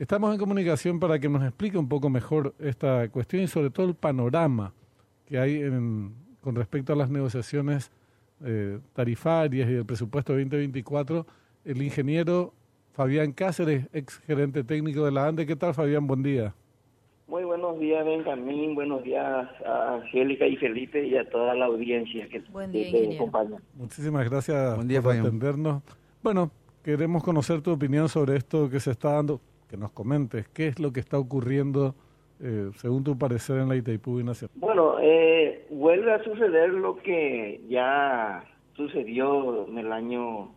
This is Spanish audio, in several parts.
Estamos en comunicación para que nos explique un poco mejor esta cuestión y sobre todo el panorama que hay con respecto a las negociaciones eh, tarifarias y el presupuesto 2024. El ingeniero Fabián Cáceres, ex gerente técnico de la ANDE. ¿Qué tal, Fabián? Buen día. Muy buenos días, Benjamín. Buenos días a Angélica y Felipe y a toda la audiencia que Buen día, te acompaña. Muchísimas gracias por atendernos. Bueno, queremos conocer tu opinión sobre esto que se está dando que nos comentes qué es lo que está ocurriendo eh, según tu parecer en la Itaipú Nacional. Bueno, eh, vuelve a suceder lo que ya sucedió en el año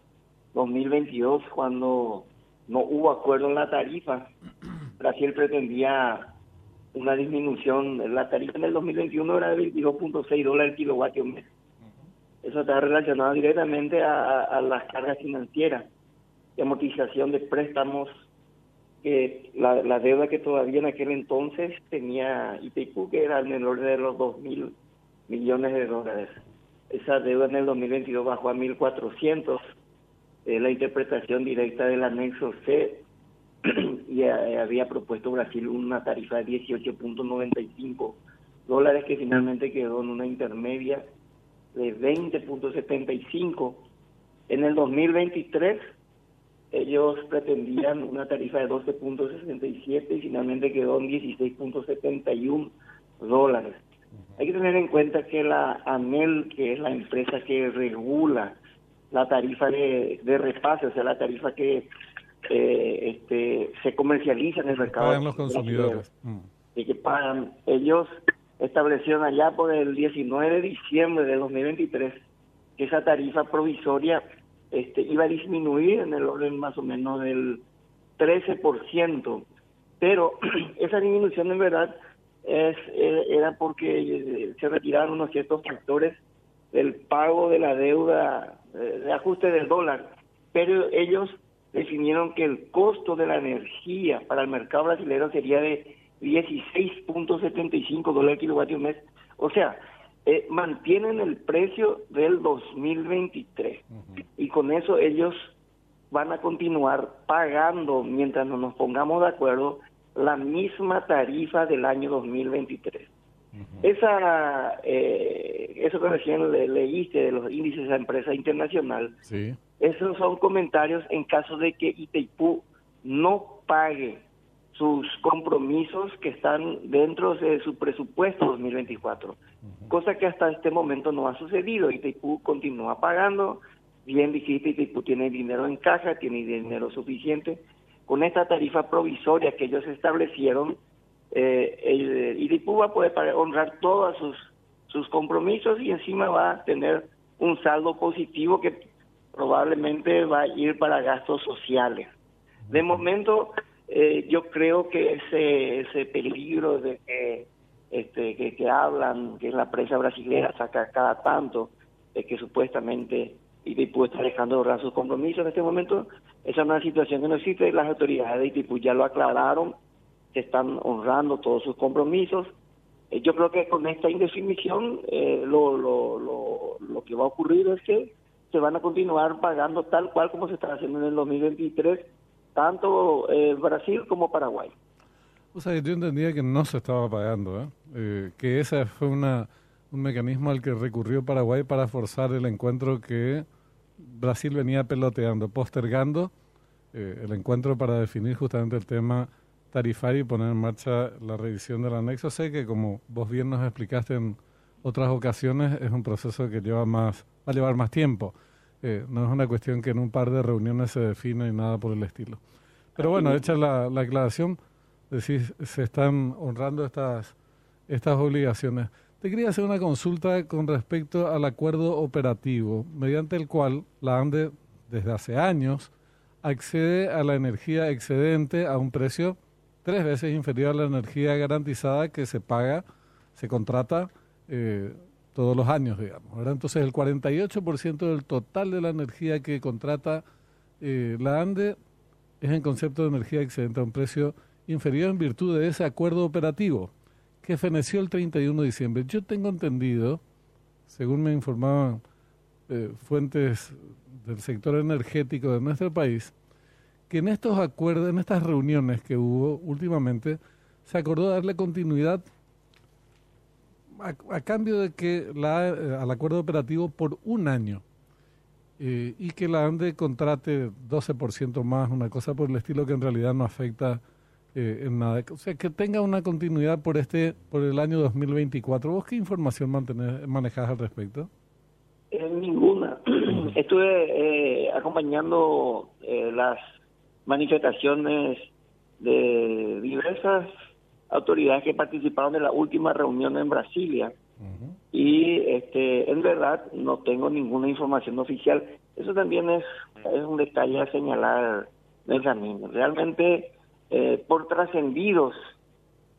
2022 cuando no hubo acuerdo en la tarifa. Brasil pretendía una disminución, la tarifa en el 2021 era de 22.6 dólares el kilovatio mes. Eso está relacionado directamente a, a las cargas financieras de amortización de préstamos que la, deuda que todavía en aquel entonces tenía Itaipú, que era en el orden de los 2 mil millones de dólares. Esa deuda en el 2022 bajó a 1.400. Eh, la interpretación directa del anexo C y eh, había propuesto Brasil una tarifa de 18.95 dólares que finalmente quedó en una intermedia de 20.75. En el 2023 ellos pretendían una tarifa de 12.67 y finalmente quedó en 16.71 dólares. Hay que tener en cuenta que la ANEL, que es la empresa que regula la tarifa de, de repase, o sea, la tarifa que eh, este, se comercializa en el mercado. Pagan los consumidores. Mm. Y que pagan. Ellos establecieron allá por el 19 de diciembre de 2023 que esa tarifa provisoria este, iba a disminuir en el orden más o menos del 13%, pero esa disminución en verdad es, eh, era porque eh, se retiraron unos ciertos factores del pago de la deuda, eh, de ajuste del dólar, pero ellos definieron que el costo de la energía para el mercado brasileño sería de 16.75 dólares kilovatio mes. O sea, eh, mantienen el precio del 2023 y con eso ellos van a continuar pagando mientras no nos pongamos de acuerdo la misma tarifa del año 2023. Esa, eh, eso que recién leíste de los índices de la empresa internacional, esos son comentarios en caso de que Itaipú no pague sus compromisos que están dentro de su presupuesto 2024, cosa que hasta este momento no ha sucedido. Itaipú continúa pagando, bien dijiste, Itaipú tiene dinero en caja, tiene dinero suficiente. Con esta tarifa provisoria que ellos establecieron, eh, Itaipú va a poder honrar todos sus, sus compromisos y encima va a tener un saldo positivo que probablemente va a ir para gastos sociales. De momento, eh, yo creo que ese, ese peligro de que, este, que, hablan, que la prensa brasileña saca cada tanto, de que supuestamente Itipu está dejando de honrar sus compromisos en este momento, esa es una situación que no existe, las autoridades de Itipu ya lo aclararon, que están honrando todos sus compromisos. Eh, yo creo que con esta indefinición eh, lo, lo, lo, lo que va a ocurrir es que se van a continuar pagando tal cual como se está haciendo en el 2023 tanto eh, Brasil como Paraguay. O sea, yo entendía que no se estaba pagando, ¿eh? eh que ese fue una, un mecanismo al que recurrió Paraguay para forzar el encuentro que Brasil venía peloteando, postergando eh, el encuentro para definir justamente el tema tarifario y poner en marcha la revisión del anexo. Sé que, como vos bien nos explicaste en otras ocasiones, es un proceso que lleva más, va a llevar más tiempo. Eh, no es una cuestión que en un par de reuniones se define y nada por el estilo. Pero bueno, hecha la, la aclaración, decir, se están honrando estas, estas obligaciones. Te quería hacer una consulta con respecto al acuerdo operativo, mediante el cual la ANDE, desde hace años, accede a la energía excedente a un precio tres veces inferior a la energía garantizada que se paga, se contrata eh, todos los años, digamos. Entonces, el 48% del total de la energía que contrata eh, la ANDE es en concepto de energía excedente a un precio inferior en virtud de ese acuerdo operativo que feneció el 31 de diciembre. Yo tengo entendido, según me informaban eh, fuentes del sector energético de nuestro país, que en estos acuerdos, en estas reuniones que hubo últimamente, se acordó darle continuidad a, cambio de que la, eh, al acuerdo operativo por un año eh, y que la ANDE contrate 12% más, una cosa por el estilo que en realidad no afecta eh, en nada. O sea, que tenga una continuidad por este por el año 2024. ¿Vos qué información mantenés, manejás al respecto? ninguna. Estuve acompañando las manifestaciones de diversas autoridades que participaron de la última reunión en Brasilia. Y este, en verdad no tengo ninguna información oficial. Eso también es, un detalle a señalar, Benjamín. Realmente, eh, por trascendidos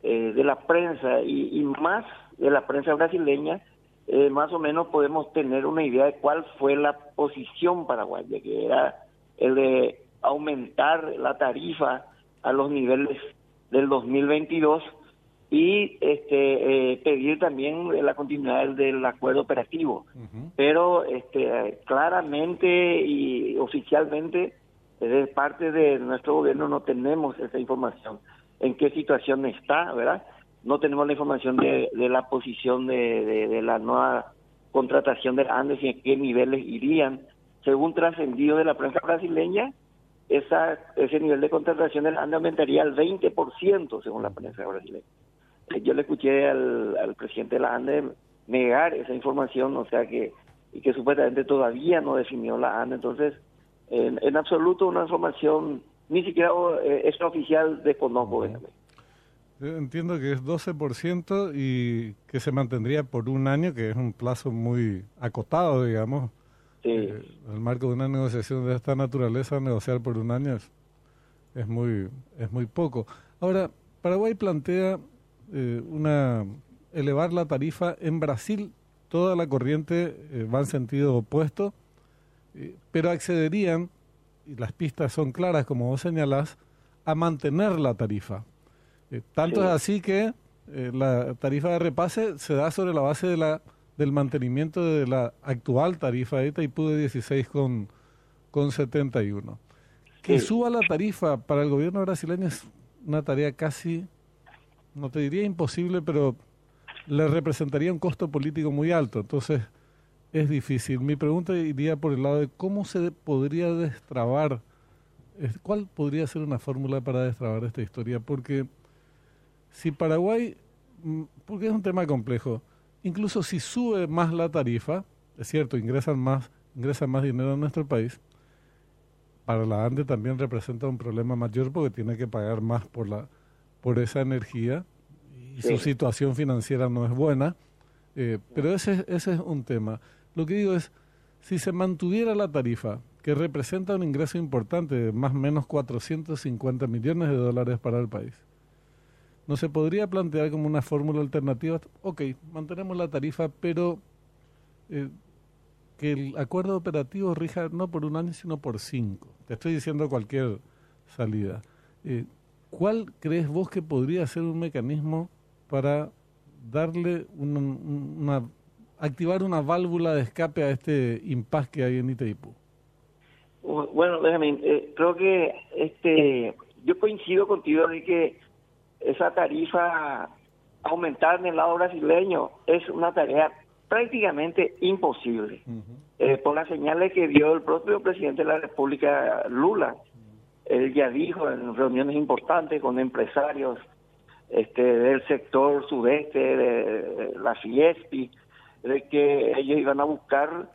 eh, de la prensa y, más de la prensa brasileña, eh, más o menos podemos tener una idea de cuál fue la posición paraguaya, que era el de aumentar la tarifa a los niveles del 2022 y este eh, pedir también la continuidad del acuerdo operativo. Pero este claramente y oficialmente de parte de nuestro gobierno no tenemos esa información. En qué situación está, ¿verdad? No tenemos la información de, la posición de, de, la nueva contratación de Andes y en qué niveles irían. Según trascendido de la prensa brasileña, esa, ese nivel de contratación del ANDE aumentaría al 20% según la prensa brasileña. Yo le escuché al, presidente de la ANDE negar esa información, o sea que, y que supuestamente todavía no definió la ANDE, entonces en, absoluto una información ni siquiera eh, oficial de Conoco. Entiendo que es 12% y que se mantendría por un año, que es un plazo muy acotado, digamos. Eh, en el marco de una negociación de esta naturaleza, negociar por un año es, muy, es muy poco. Ahora, Paraguay plantea eh, una elevar la tarifa en Brasil. Toda la corriente eh, va en sentido opuesto, pero accederían, y las pistas son claras como vos señalás, a mantener la tarifa. tanto es así que la tarifa de repase se da sobre la base de la del mantenimiento de la actual tarifa de Itaipú de 16 con, con 71. Que suba la tarifa para el gobierno brasileño es una tarea casi, no te diría imposible, pero le representaría un costo político muy alto. Entonces, es difícil. Mi pregunta iría por el lado de cómo se podría destrabar, cuál podría ser una fórmula para destrabar esta historia, porque si Paraguay, mm, porque es un tema complejo, incluso si sube más la tarifa, es cierto, ingresan más, ingresan más dinero a nuestro país, para la ANDE también representa un problema mayor porque tiene que pagar más por la por esa energía y su situación financiera no es buena. Eh, pero ese, ese es un tema. Lo que digo es, si se mantuviera la tarifa, que representa un ingreso importante de más o menos 450 millones de dólares para el país, ¿No se podría plantear como una fórmula alternativa? Ok, mantenemos la tarifa, pero eh, que el acuerdo operativo rija no por un año, sino por cinco. Te estoy diciendo cualquier salida. Eh, ¿Cuál crees vos que podría ser un mecanismo para darle una, activar una válvula de escape a este impasse que hay en Itaipú? Bueno, Benjamín, eh, creo que este, yo coincido contigo de que esa tarifa aumentar en el lado brasileño es una tarea prácticamente imposible. Eh, por las señales que dio el propio presidente de la República, Lula, él ya dijo en reuniones importantes con empresarios este, del sector sudeste, de, la Fiespi, de que ellos iban a buscar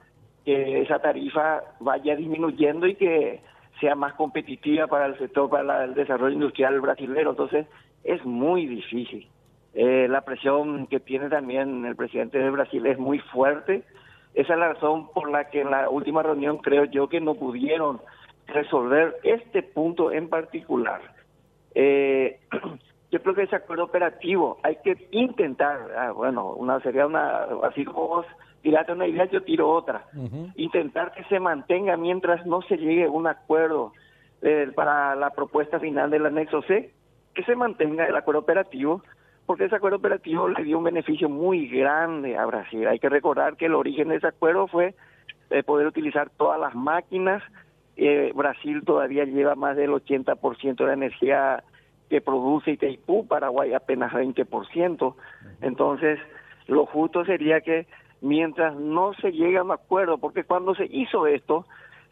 que esa tarifa vaya disminuyendo y que sea más competitiva para el sector, para el desarrollo industrial brasileño. Entonces, es muy difícil. Eh, la presión que tiene también el presidente de Brasil es muy fuerte. Esa es la razón por la que en la última reunión creo yo que no pudieron resolver este punto en particular. Eh, yo creo que ese acuerdo operativo hay que intentar, ah, bueno, una sería una, así como vos tiraste una idea, yo tiro otra, intentar que se mantenga mientras no se llegue a un acuerdo eh, para la propuesta final del anexo C, que se mantenga el acuerdo operativo, porque ese acuerdo operativo le dio un beneficio muy grande a Brasil. Hay que recordar que el origen de ese acuerdo fue eh, poder utilizar todas las máquinas eh, Brasil todavía lleva más del 80% de la energía que produce Itaipú, Paraguay apenas 20%. Entonces, lo justo sería que mientras no se llegue a un acuerdo, porque cuando se hizo esto,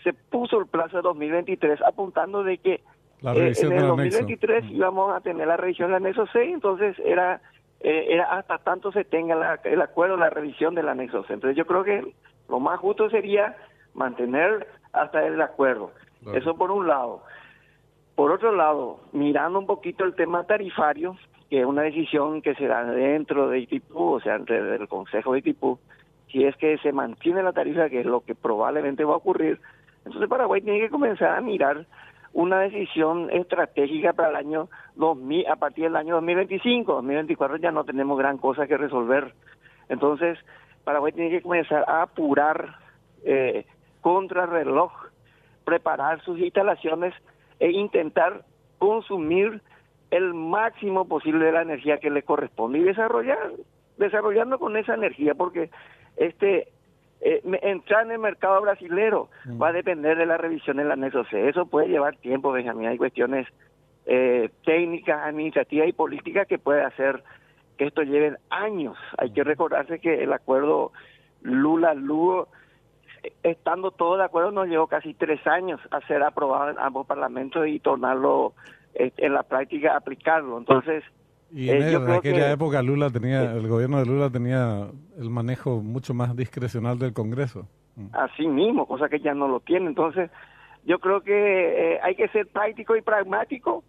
se puso el plazo de 2023 apuntando de que eh, en el 2023 íbamos a tener la revisión del anexo C, entonces era eh, era hasta tanto se tenga el acuerdo, la revisión del anexo C. Entonces yo creo que lo más justo sería mantener hasta el acuerdo. Eso por un lado. Por otro lado, mirando un poquito el tema tarifario, que es una decisión que se da dentro de ITIPU, o sea, dentro del Consejo de ITIPU, si es que se mantiene la tarifa, que es lo que probablemente va a ocurrir, entonces Paraguay tiene que comenzar a mirar una decisión estratégica para el año 2000, a partir del año 2025. 2024 ya no tenemos gran cosa que resolver. Entonces, Paraguay tiene que comenzar a apurar eh, contra reloj, preparar sus instalaciones e intentar consumir el máximo posible de la energía que le corresponde y desarrollar, desarrollando con esa energía, porque este eh, entrar en el mercado brasilero mm. va a depender de la revisión del anexo C. Eso puede llevar tiempo, Benjamín. Hay cuestiones eh, técnicas, administrativas y políticas que puede hacer que esto lleve años. Hay que recordarse que el acuerdo Lula-Lugo, estando todo de acuerdo, nos llevó casi tres años a ser aprobado en ambos parlamentos y tornarlo eh, en la práctica, aplicarlo. Entonces, y en, eh, aquella época Lula tenía, el gobierno de Lula tenía el manejo mucho más discrecional del Congreso. Mm. Así mismo, cosa que ya no lo tiene. Entonces, yo creo que eh, hay que ser práctico y pragmático.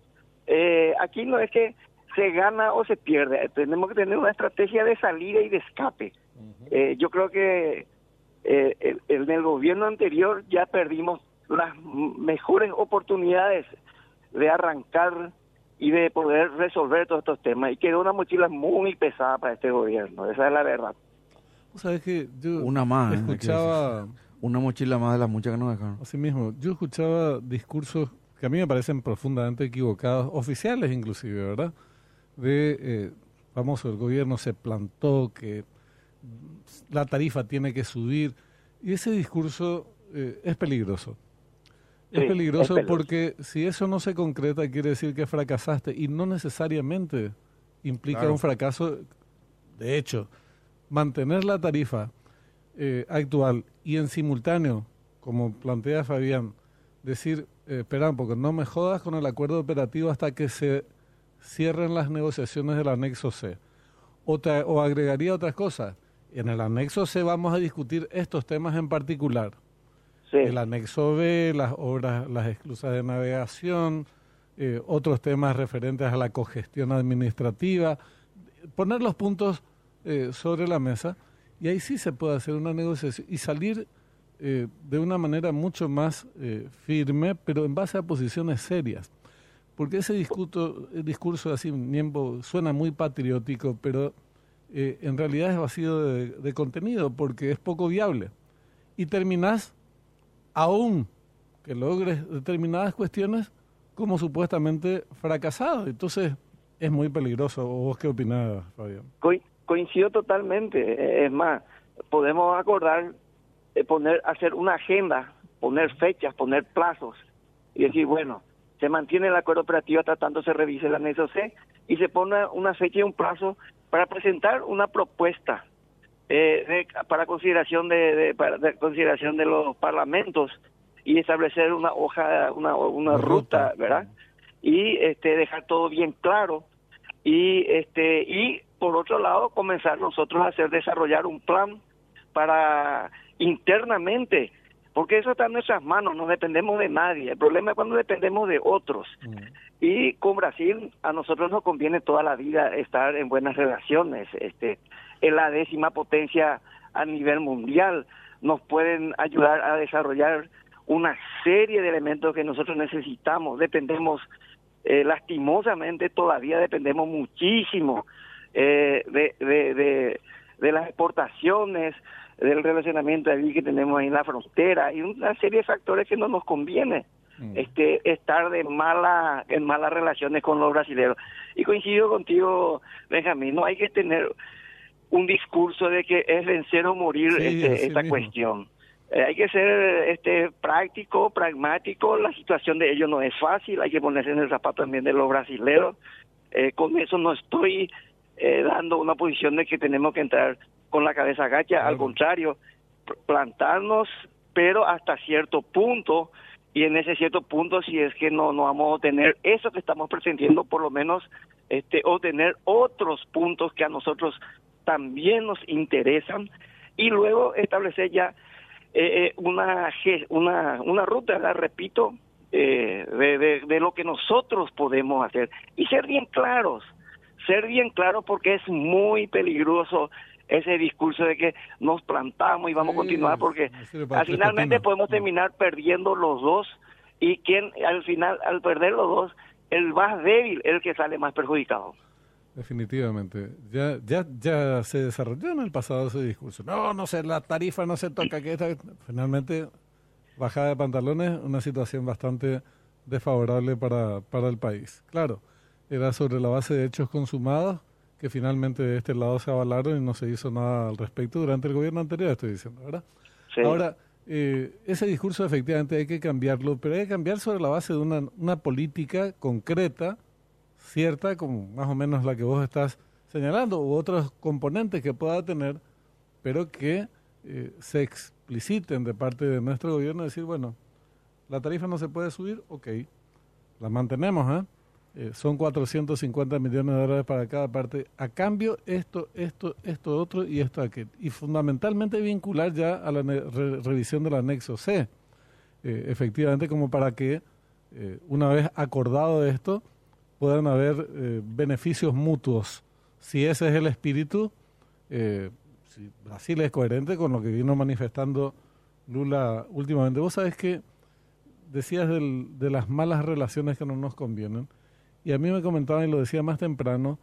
Eh, aquí no es que se gana o se pierde, tenemos que tener una estrategia de salida y de escape. yo creo que en el gobierno anterior ya perdimos las mejores oportunidades de arrancar y de poder resolver todos estos temas. Y quedó una mochila muy pesada para este gobierno, esa es la verdad. ¿Sabes que yo una más, ¿eh? escuchaba... Una mochila más de las muchas que nos dejaron. Así mismo, yo escuchaba discursos que a mí me parecen profundamente equivocados, oficiales inclusive, ¿verdad? De, eh, famoso, el gobierno se plantó que la tarifa tiene que subir, y ese discurso eh, es peligroso es, peligroso porque si eso no se concreta quiere decir que fracasaste y no necesariamente implica un fracaso. De hecho, mantener la tarifa eh, actual y en simultáneo, como plantea Fabián, decir, eh, espera porque no me jodas con el acuerdo operativo hasta que se cierren las negociaciones del anexo C. O, o agregaría otras cosas. En el anexo C vamos a discutir estos temas en particular el anexo B, las obras, las esclusas de navegación, eh, otros temas referentes a la cogestión administrativa, poner los puntos eh, sobre la mesa y ahí sí se puede hacer una negociación y salir eh, de una manera mucho más firme, pero en base a posiciones serias. Porque ese discurso, discurso así, Niembo, suena muy patriótico, pero en realidad es vacío de, de contenido porque es poco viable. Y terminás aún que logres determinadas cuestiones como supuestamente fracasado. Entonces es muy peligroso. ¿Vos qué opinás, Fabián? coincido totalmente. Es más, podemos acordar eh, poner, hacer una agenda, poner fechas, poner plazos y decir, bueno, se mantiene el acuerdo operativo hasta tanto se revise la anexo C y se pone una fecha y un plazo para presentar una propuesta eh, para consideración de, para consideración de los parlamentos y establecer una hoja una, una ruta, verdad y este dejar todo bien claro y este y por otro lado comenzar nosotros a hacer desarrollar un plan para internamente porque eso está en nuestras manos, no dependemos de nadie. El problema es cuando dependemos de otros. Mm. Y con Brasil a nosotros nos conviene toda la vida estar en buenas relaciones. Este, es la décima potencia a nivel mundial. Nos pueden ayudar a desarrollar una serie de elementos que nosotros necesitamos. Dependemos, eh, lastimosamente todavía dependemos muchísimo eh, de, de, de las exportaciones, del relacionamiento allí que tenemos en la frontera y una serie de factores que no nos conviene mm. este estar de mala en malas relaciones con los brasileños y coincido contigo Benjamín no hay que tener un discurso de que es vencer o morir este, esta cuestión. Eh, hay que ser este práctico, pragmático, la situación de ellos no es fácil, hay que ponerse en el zapato también de los brasileños. Eh, con eso no estoy eh, dando una posición de que tenemos que entrar con la cabeza agacha, al contrario, plantarnos, pero hasta cierto punto, y en ese cierto punto, si es que no, no vamos a obtener eso que estamos pretendiendo, por lo menos este, obtener otros puntos que a nosotros también nos interesan, y luego establecer ya eh, eh una, una, una ruta, la repito, eh, de, de, lo que nosotros podemos hacer. Y ser bien claros, ser bien claros porque es muy peligroso ese discurso de que nos plantamos y vamos a continuar porque al finalmente podemos terminar perdiendo los dos y quien al final al perder los dos el más débil es el que sale más perjudicado. Definitivamente. Ya, ya, ya se desarrolló en el pasado ese discurso. No, no sé, la tarifa no se toca. que Finalmente, bajada de pantalones, una situación bastante desfavorable para, para el país. Claro, era sobre la base de hechos consumados que finalmente de este lado se avalaron y no se hizo nada al respecto durante el gobierno anterior, estoy diciendo, ¿verdad? Ahora, eh, ese discurso efectivamente hay que cambiarlo, pero hay que cambiar sobre la base de una, una política concreta cierta, como más o menos la que vos estás señalando, u otros componentes que pueda tener, pero que eh, se expliciten de parte de nuestro gobierno, decir, bueno, la tarifa no se puede subir, ok, la mantenemos, ¿eh? eh son 450 millones de dólares para cada parte. A cambio, esto, esto, esto, otro y esto, aquel. Y fundamentalmente vincular ya a la revisión del anexo C. Eh, efectivamente, como para que, una vez acordado esto, puedan haber eh, beneficios mutuos. Si ese es el espíritu, eh, si Brasil es coherente con lo que vino manifestando Lula últimamente. Vos sabés que decías de las malas relaciones que no nos convienen, y a mí me comentaban, y lo decía más temprano,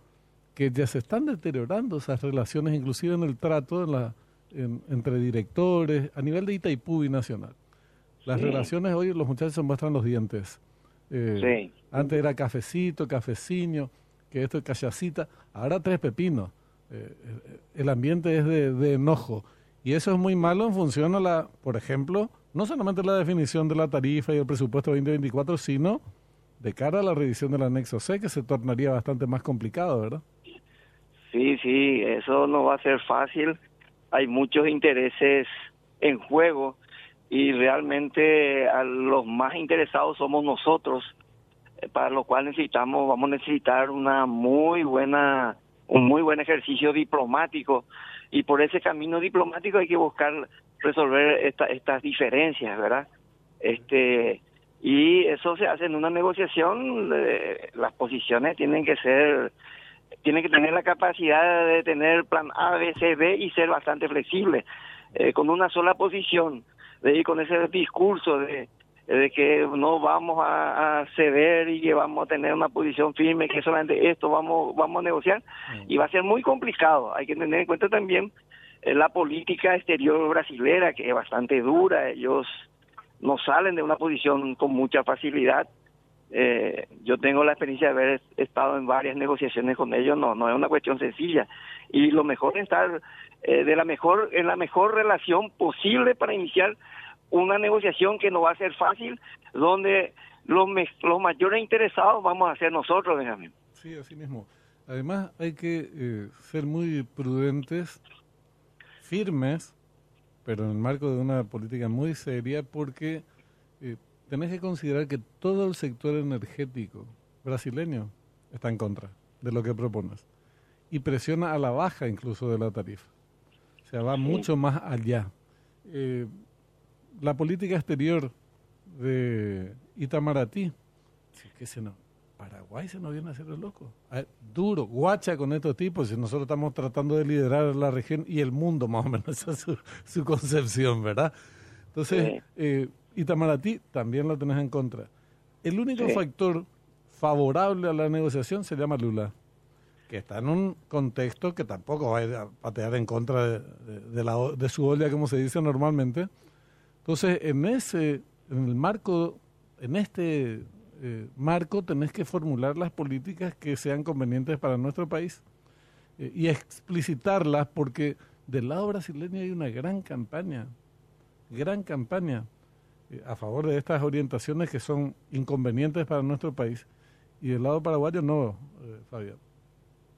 que ya se están deteriorando esas relaciones, inclusive en el trato en la, entre directores, a nivel de Itaipú y Nacional. Las relaciones hoy, los muchachos se muestran los dientes. Eh, antes era cafecito, cafeciño, que esto es cachacita. Ahora tres pepinos. Eh, eh, el ambiente es de, enojo. Y eso es muy malo en función a la, por ejemplo, no solamente la definición de la tarifa y el presupuesto 2024, sino de cara a la revisión del anexo C, que se tornaría bastante más complicado, ¿verdad? Sí, sí, eso no va a ser fácil. Hay muchos intereses en juego y realmente a los más interesados somos nosotros, eh, para lo cual necesitamos, vamos a necesitar una muy buena, un muy buen ejercicio diplomático y por ese camino diplomático hay que buscar resolver esta, estas diferencias, ¿verdad? Este y eso se hace en una negociación, las posiciones tienen que ser tienen que tener la capacidad de tener plan A, B, C, D y ser bastante flexible. Eh, con una sola posición de ir con ese discurso de, de que no vamos a, ceder y que vamos a tener una posición firme, que solamente esto vamos, vamos a negociar, mm. y va a ser muy complicado. Hay que tener en cuenta también eh, la política exterior brasilera, que es bastante dura, ellos no salen de una posición con mucha facilidad. Eh, yo tengo la experiencia de haber estado en varias negociaciones con ellos, no, no es una cuestión sencilla. Y lo mejor es estar eh, de la mejor, en la mejor relación posible para iniciar una negociación que no va a ser fácil, donde los, los mayores interesados vamos a ser nosotros, Benjamín. Sí, así mismo. Además, hay que eh, ser muy prudentes, firmes, pero en el marco de una política muy seria, porque tenés que considerar que todo el sector energético brasileño está en contra de lo que propones y presiona a la baja incluso de la tarifa. O sea, va mucho más allá. Eh, la política exterior de Itamaraty, ¿qué se no? Paraguay se nos viene a hacer el loco. Ah, duro, guacha con estos tipos, y nosotros estamos tratando de liderar la región y el mundo, más o menos, esa es su, concepción, ¿verdad? Entonces, eh, Itamaraty también lo tenés en contra. El único factor favorable a la negociación se llama Lula, que está en un contexto que tampoco va a patear en contra de, la, de su olla, como se dice normalmente, entonces, en ese, en el marco, en este eh, marco tenés que formular las políticas que sean convenientes para nuestro país eh, y explicitarlas porque del lado brasileño hay una gran campaña gran campaña a favor de estas orientaciones que son inconvenientes para nuestro país. Y del lado paraguayo no, eh, Fabián.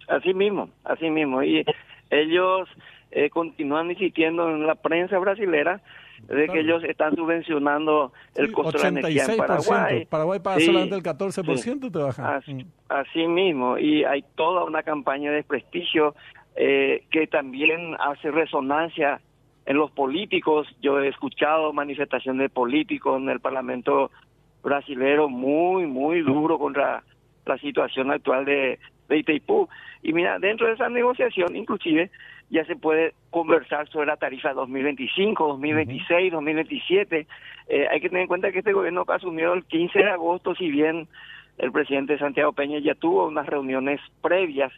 Así mismo, así mismo. Y ellos eh, continúan insistiendo en la prensa brasilera de que ellos están subvencionando el costo de la energía en Paraguay. Paraguay paga solamente el 14%, te bajan. Mm. Así, mismo, y hay toda una campaña de desprestigio eh, que también hace resonancia en los políticos. Yo he escuchado manifestaciones de políticos en el Parlamento brasilero muy, muy duro contra la situación actual de, de Itaipú. Y mira, dentro de esa negociación, inclusive, ya se puede conversar sobre la tarifa 2025, 2026, 2027. hay que tener en cuenta que este gobierno asumió el 15 de agosto, si bien el presidente Santiago Peña ya tuvo unas reuniones previas,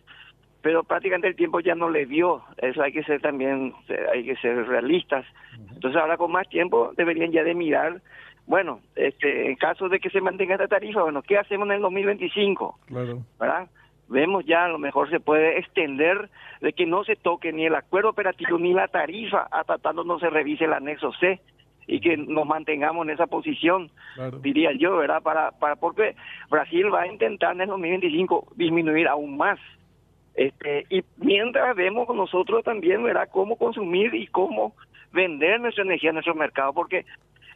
pero prácticamente el tiempo ya no le dio. Eso hay que ser también, hay que ser realistas. Entonces ahora con más tiempo deberían ya de mirar, bueno, este, en caso de que se mantenga esta tarifa, bueno, ¿qué hacemos en el 2025? Claro. ¿Verdad? vemos ya a lo mejor se puede extender de que no se toque ni el acuerdo operativo ni la tarifa hasta tanto no se revise el anexo C y que nos mantengamos en esa posición, diría yo, ¿verdad? Para, para porque Brasil va a intentar en el 2025 disminuir aún más. Este, y mientras vemos nosotros también, ¿verdad? Cómo consumir y cómo vender nuestra energía en nuestro mercado, porque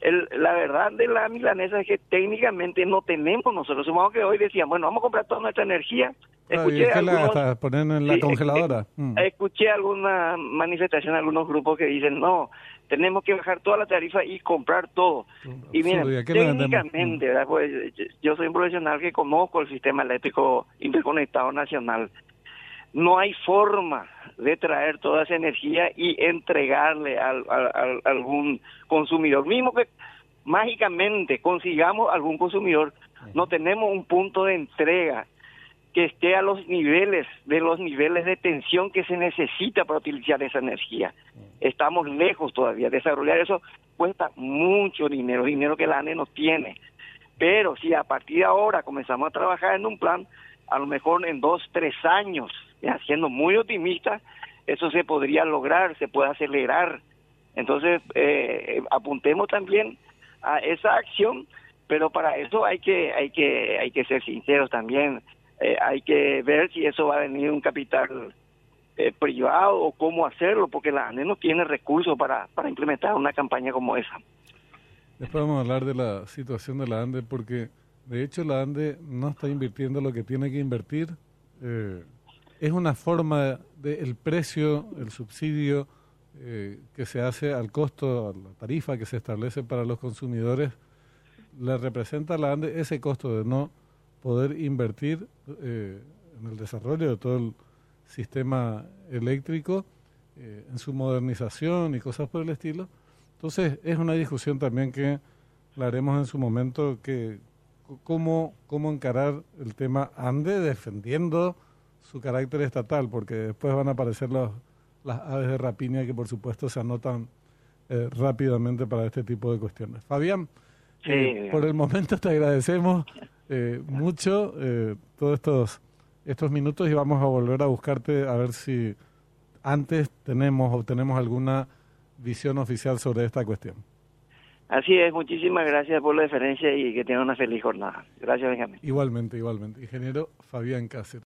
el, la verdad de la milanesa es que técnicamente no tenemos nosotros. Supongo que hoy decían, bueno, vamos a comprar toda nuestra energía Escuché la poniendo en la congeladora? Mm. Escuché alguna manifestación, algunos grupos que dicen, no, tenemos que bajar toda la tarifa y comprar todo. Y miren, técnicamente, mm. pues, yo soy un profesional que conozco el sistema eléctrico interconectado nacional. No hay forma de traer toda esa energía y entregarle al, a algún consumidor. Mismo que mágicamente consigamos algún consumidor, no tenemos un punto de entrega que esté a los niveles de los niveles de tensión que se necesita para utilizar esa energía. Estamos lejos todavía. Desarrollar eso cuesta mucho dinero, dinero que la ANE no tiene. Pero si a partir de ahora comenzamos a trabajar en un plan, a lo mejor en dos, tres años, siendo muy optimista, eso se podría lograr, se puede acelerar. Entonces, eh, apuntemos también a esa acción, pero para eso hay que, hay que, hay que ser sinceros también eh, hay que ver si eso va a venir un capital eh, privado o cómo hacerlo, porque la ANDE no tiene recursos para, para implementar una campaña como esa. Después vamos a hablar de la situación de la ANDE, porque de hecho la ANDE no está invirtiendo lo que tiene que invertir. Eh, es una forma del precio, el subsidio que se hace al costo, a la tarifa que se establece para los consumidores, le representa a la ANDE ese costo de no poder invertir eh, en el desarrollo de todo el sistema eléctrico, eh, en su modernización y cosas por el estilo. Entonces es una discusión también que la haremos en su momento, que cómo, cómo encarar el tema ANDE defendiendo su carácter estatal, porque después van a aparecer los, las aves de rapiña que por supuesto se anotan eh, rápidamente para este tipo de cuestiones. Fabián, por el momento te agradecemos eh, mucho eh, todos estos, estos minutos y vamos a volver a buscarte a ver si antes tenemos o tenemos alguna visión oficial sobre esta cuestión. Así es, muchísimas gracias por la deferencia y que tenga una feliz jornada. Gracias, Benjamín. Igualmente, igualmente. Ingeniero Fabián Cáceres.